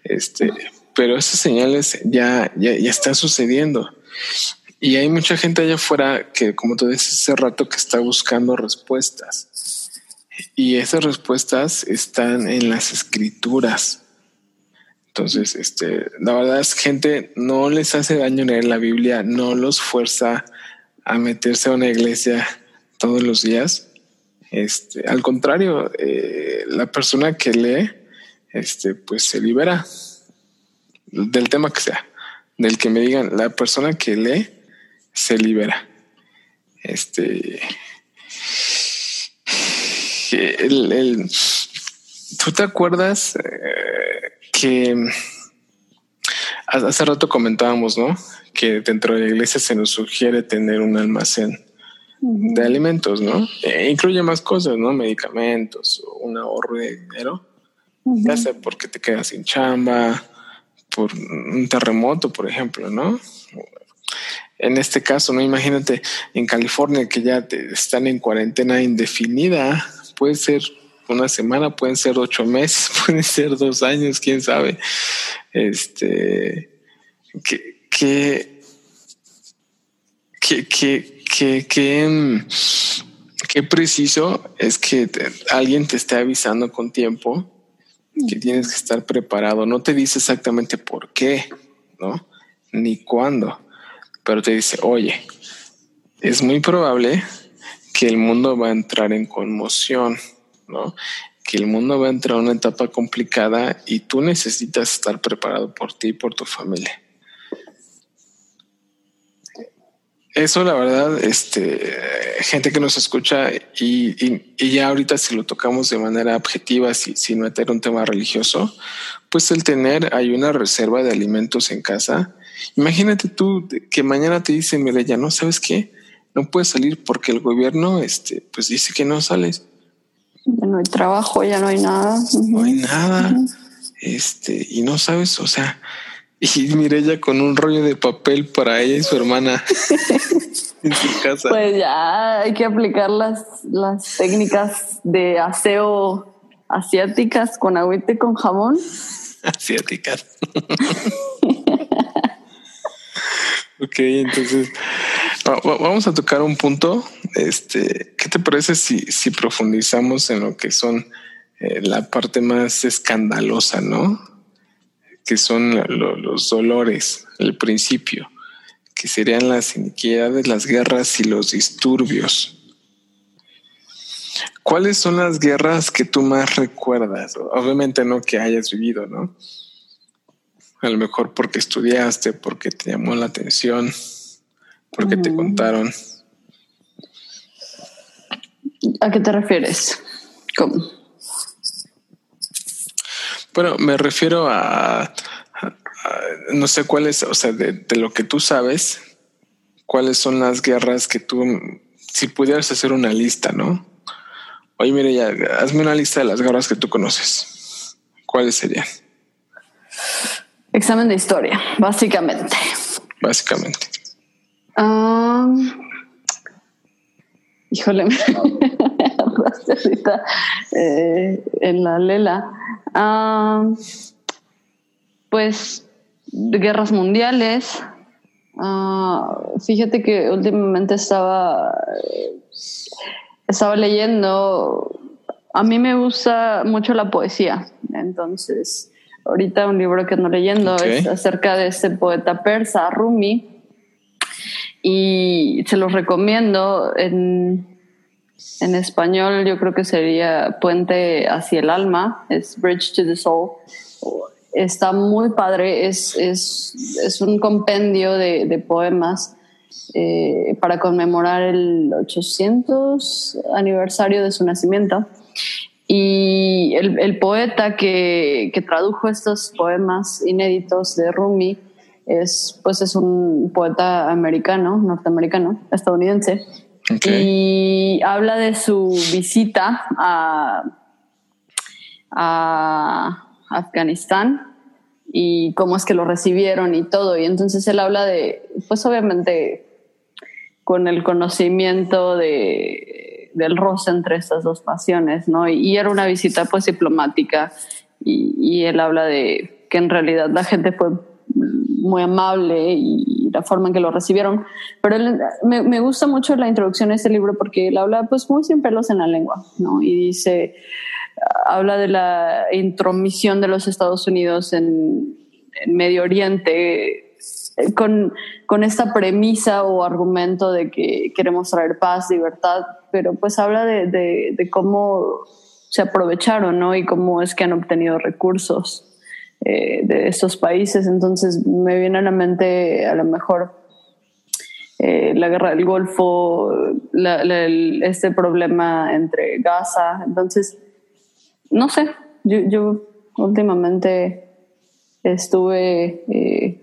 Este, pero esas señales ya, ya, ya están sucediendo. Y hay mucha gente allá afuera que, como tú dices hace rato, que está buscando respuestas. Y esas respuestas están en las escrituras. Entonces, este, la verdad es gente no les hace daño leer la Biblia, no los fuerza a meterse a una iglesia todos los días. Este, al contrario, eh, la persona que lee, este, pues se libera del tema que sea, del que me digan, la persona que lee se libera. Este, el, ¿tú te acuerdas? Eh, que hace rato comentábamos, ¿no? Que dentro de la iglesia se nos sugiere tener un almacén de alimentos, ¿no? E incluye más cosas, ¿no? Medicamentos, un ahorro de dinero, ya sea porque te quedas sin chamba, por un terremoto, por ejemplo, ¿no? En este caso, no imagínate en California que ya te están en cuarentena indefinida, puede ser una semana, pueden ser ocho meses, pueden ser dos años, quién sabe. Este, que, que, que, que, que, qué preciso es que alguien te esté avisando con tiempo que tienes que estar preparado. No te dice exactamente por qué, ¿no? Ni cuándo, pero te dice, oye, es muy probable que el mundo va a entrar en conmoción ¿no? Que el mundo va a entrar a una etapa complicada y tú necesitas estar preparado por ti y por tu familia. Eso, la verdad, este, gente que nos escucha y, ya ahorita si lo tocamos de manera objetiva, si, sin meter un tema religioso, pues el tener, hay una reserva de alimentos en casa. Imagínate tú que mañana te dicen, mira, ya no sabes qué, no puedes salir porque el gobierno, este, pues dice que no sales ya no hay trabajo, ya no hay nada. No hay nada. Este, y no sabes, o sea, y ella con un rollo de papel para ella y su hermana en su casa. Pues ya hay que aplicar las, las técnicas de aseo asiáticas con agüite y con jamón. Asiáticas. ok, entonces vamos a tocar un punto. Este, ¿qué te parece si, si profundizamos en lo que son eh, la parte más escandalosa, no? Que son los dolores, el principio, que serían las iniquidades, las guerras y los disturbios. ¿Cuáles son las guerras que tú más recuerdas? Obviamente no que hayas vivido, ¿no? A lo mejor porque estudiaste, porque te llamó la atención, porque te contaron. ¿A qué te refieres? ¿Cómo? Bueno, me refiero a, no sé cuáles, o sea, de, lo que tú sabes, cuáles son las guerras que tú, si pudieras hacer una lista, ¿no? Oye, mire, ya, hazme una lista de las guerras que tú conoces. ¿Cuáles serían? Examen de historia, básicamente. Básicamente. híjole, me eh, en la lela. Pues guerras mundiales. Ah, fíjate que últimamente estaba estaba leyendo. A mí me gusta mucho la poesía, entonces ahorita un libro que ando leyendo es acerca de este poeta persa, Rumi, y se los recomiendo en, en español. Yo creo que sería Puente hacia el alma, es Bridge to the Soul. Está muy padre, es, es, es un compendio de, de poemas eh, para conmemorar el 800 aniversario de su nacimiento. Y el, poeta que, tradujo estos poemas inéditos de Rumi es, pues es un poeta americano, norteamericano, estadounidense. Y habla de su visita a, a Afganistán y cómo es que lo recibieron y todo. Y entonces él habla de, pues obviamente con el conocimiento de, del roce entre estas dos pasiones, ¿no? Y, era una visita pues diplomática y, él habla de que en realidad la gente fue muy amable y la forma en que lo recibieron. Pero me, gusta mucho la introducción a este libro porque él habla pues muy sin pelos en la lengua, ¿no? Y dice, habla de la intromisión de los Estados Unidos en, Medio Oriente con, con, esta premisa o argumento de que queremos traer paz, libertad, pero pues habla de, de, cómo se aprovecharon, ¿no? Y cómo es que han obtenido recursos eh, de estos países. Entonces me viene a la mente a lo mejor eh, la guerra del Golfo, este problema entre Gaza. Entonces, no sé, yo, yo últimamente estuve... Eh,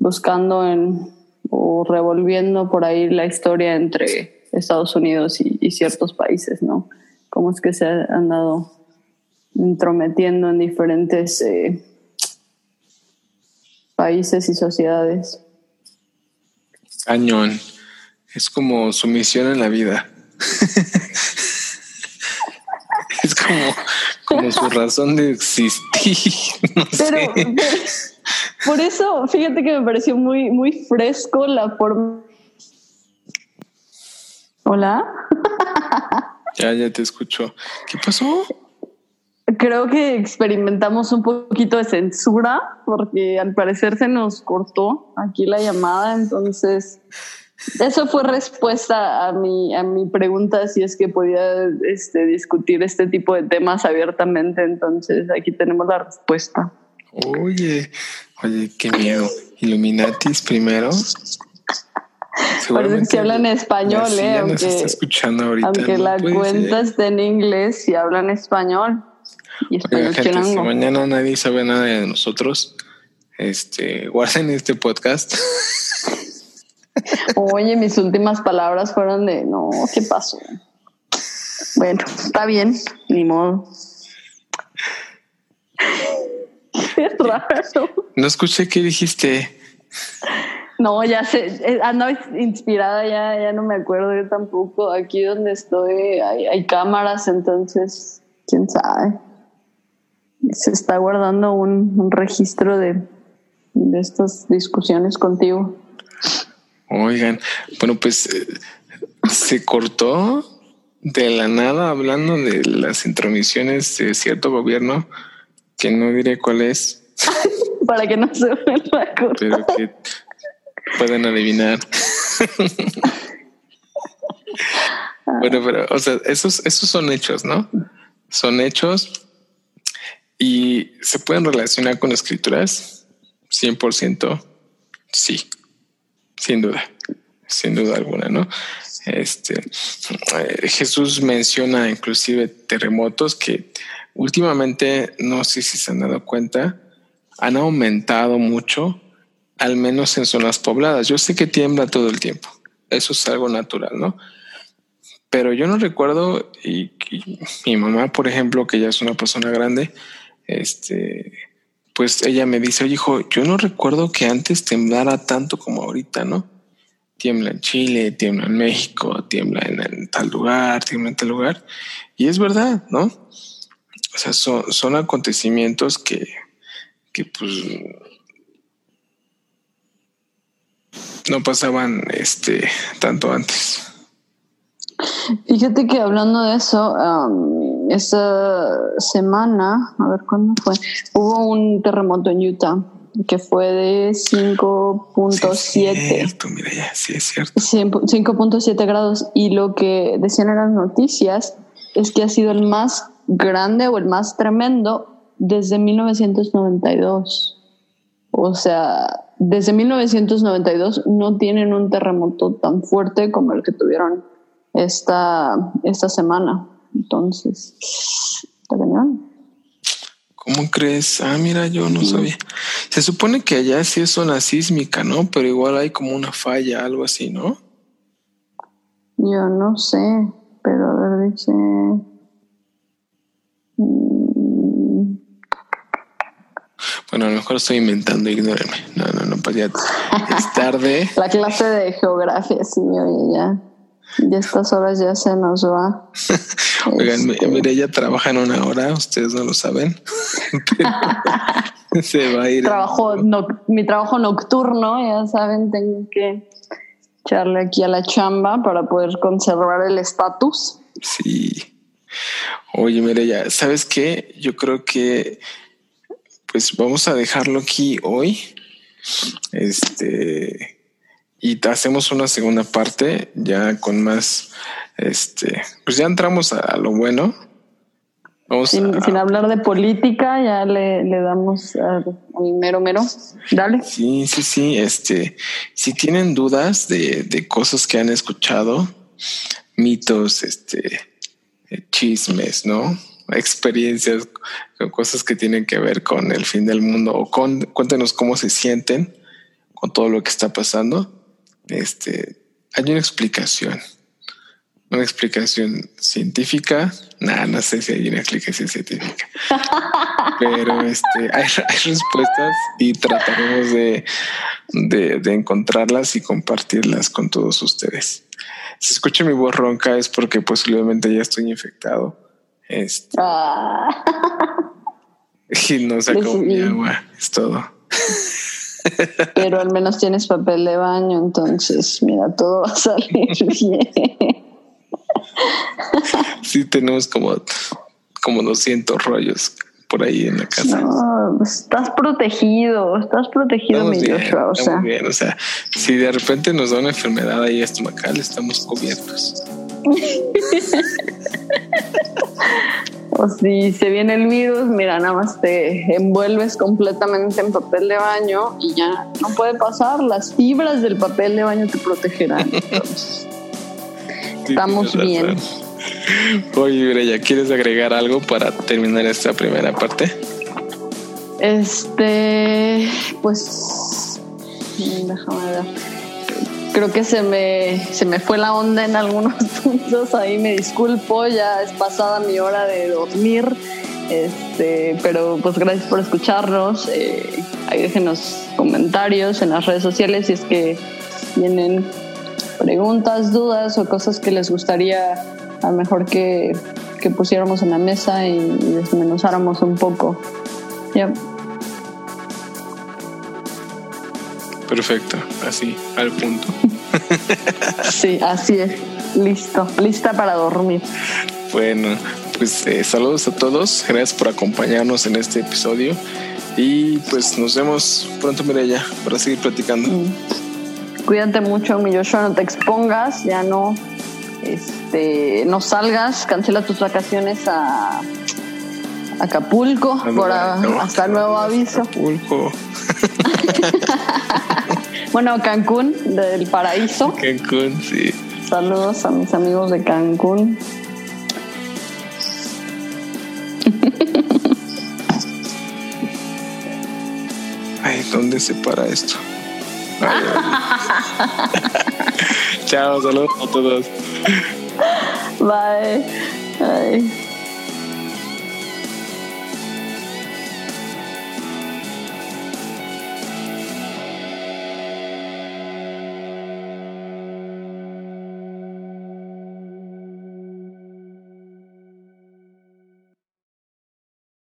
buscando en, o revolviendo por ahí la historia entre Estados Unidos y, ciertos países, ¿no? Cómo es que se han dado intrometiendo en diferentes países y sociedades. Cañón. Es como su misión en la vida. es como, como su razón de existir. pero, por eso, fíjate que me pareció muy, muy fresco la forma. Hola. Ya, ya te escucho. ¿Qué pasó? Creo que experimentamos un poquito de censura porque al parecer se nos cortó aquí la llamada, entonces eso fue respuesta a mi, a mi pregunta si es que podía este, discutir este tipo de temas abiertamente, entonces aquí tenemos la respuesta. Oye, oye, qué miedo. Illuminatis primero. Parece que hablan español, ¿eh? Aunque, está escuchando ahorita, aunque la cuenta esté en inglés y hablan español. Y español gente, si mañana nadie sabe nada de nosotros, este, guarden este podcast. Oye, mis últimas palabras fueron de no, ¿qué pasó? Bueno, está bien, ni modo. Qué raro. No escuché qué dijiste. No, ya sé, eh, ando inspirada, ya, ya no me acuerdo yo tampoco. Aquí donde estoy hay, cámaras, entonces, quién sabe. Se está guardando un, registro de, de estas discusiones contigo. Oigan, bueno, pues eh, se cortó de la nada hablando de las intromisiones de cierto gobierno que no diré cuál es. Para que no se vuelva a Pero que pueden adivinar. bueno, pero, o sea, esos, esos son hechos, ¿no? Son hechos y se pueden relacionar con escrituras. 100% sí, sin duda, sin duda alguna, ¿no? Este eh, Jesús menciona inclusive terremotos que últimamente no sé si se han dado cuenta, han aumentado mucho, al menos en zonas pobladas. Yo sé que tiembla todo el tiempo, eso es algo natural, ¿no? Pero yo no recuerdo, y, mi mamá, por ejemplo, que ya es una persona grande, este, pues ella me dice, oye, hijo, yo no recuerdo que antes temblara tanto como ahorita, ¿no? Tiembla en Chile, tiembla en México, tiembla en, tal lugar, tiembla en tal lugar. Y es verdad, ¿no? O sea, son, son acontecimientos que, que pues no pasaban este tanto antes. Fíjate que hablando de eso, esta semana, a ver cuándo fue, hubo un terremoto en Utah que fue de 5.7. Sí, mira ya, sí es cierto. 5.7 grados. Y lo que decían en las noticias es que ha sido el más grande o el más tremendo desde 1992. O sea, desde 1992 no tienen un terremoto tan fuerte como el que tuvieron esta, esta semana. Entonces, está ¿Cómo crees? Ah, mira, yo no sabía. Se supone que allá sí es zona sísmica, ¿no? Pero igual hay como una falla, algo así, ¿no? Yo no sé, pero a ver, dice... Mm. Bueno, a lo mejor estoy inventando, ignórenme. No, no, no, pues ya es tarde. La clase de geografía, sí, oye, ya. Y estas horas ya se nos va. Oigan, mire, ella trabaja en una hora, ustedes no lo saben. se va a ir. Trabajo mi trabajo nocturno, ya saben, tengo que echarle aquí a la chamba para poder conservar el estatus. Sí. Oye, mire, ya, ¿sabes qué? Yo creo que pues vamos a dejarlo aquí hoy. Este y hacemos una segunda parte ya con más, este, pues ya entramos a, lo bueno. Vamos sin, hablar de política, ya le, damos al, mero mero. Dale. Sí, sí, sí. Este, si tienen dudas de, de cosas que han escuchado, mitos, este, chismes, ¿no? Experiencias, cosas que tienen que ver con el fin del mundo o con, cuéntenos cómo se sienten con todo lo que está pasando este, hay una explicación, una explicación científica. Nada, no sé si hay una explicación científica, pero este, hay, respuestas y trataremos de, de, encontrarlas y compartirlas con todos ustedes. Si escucha mi voz ronca es porque posiblemente ya estoy infectado. Este, ah. Y no saco mi agua, es todo pero al menos tienes papel de baño, entonces, mira, todo va a salir bien. Sí, tenemos como, como 200 rollos por ahí en la casa. No, pues, estás protegido, estás protegido, mi Joshua. O sea. bien, o sea, si de repente nos da una enfermedad ahí estomacal, estamos cubiertos. o si se viene el virus, mira, nada más te envuelves completamente en papel de baño y ya no puede pasar. Las fibras del papel de baño te protegerán. estamos bien. Oye, ¿ya ¿quieres agregar algo para terminar esta primera parte? Este, pues, déjame ver creo que se me, se me fue la onda en algunos puntos, ahí me disculpo, ya es pasada mi hora de dormir, este, pero pues gracias por escucharnos, eh, ahí déjenos comentarios en las redes sociales si es que tienen preguntas, dudas o cosas que les gustaría a lo mejor que, que pusiéramos en la mesa y, desmenuzáramos un poco. Ya. Perfecto, así, al punto. sí, así es. Listo, lista para dormir. Bueno, pues eh, saludos a todos. Gracias por acompañarnos en este episodio. Y pues nos vemos pronto, Mireya, para seguir platicando. Mm. cuídate mucho, mi Joshua, no te expongas, ya no, este, no salgas, cancela tus vacaciones a Acapulco, por hasta nuevo aviso. Acapulco. bueno, Cancún, del paraíso. Cancún, sí. Saludos a mis amigos de Cancún. Ay, ¿dónde se para esto? Chao, saludos a todos. Bye. Bye.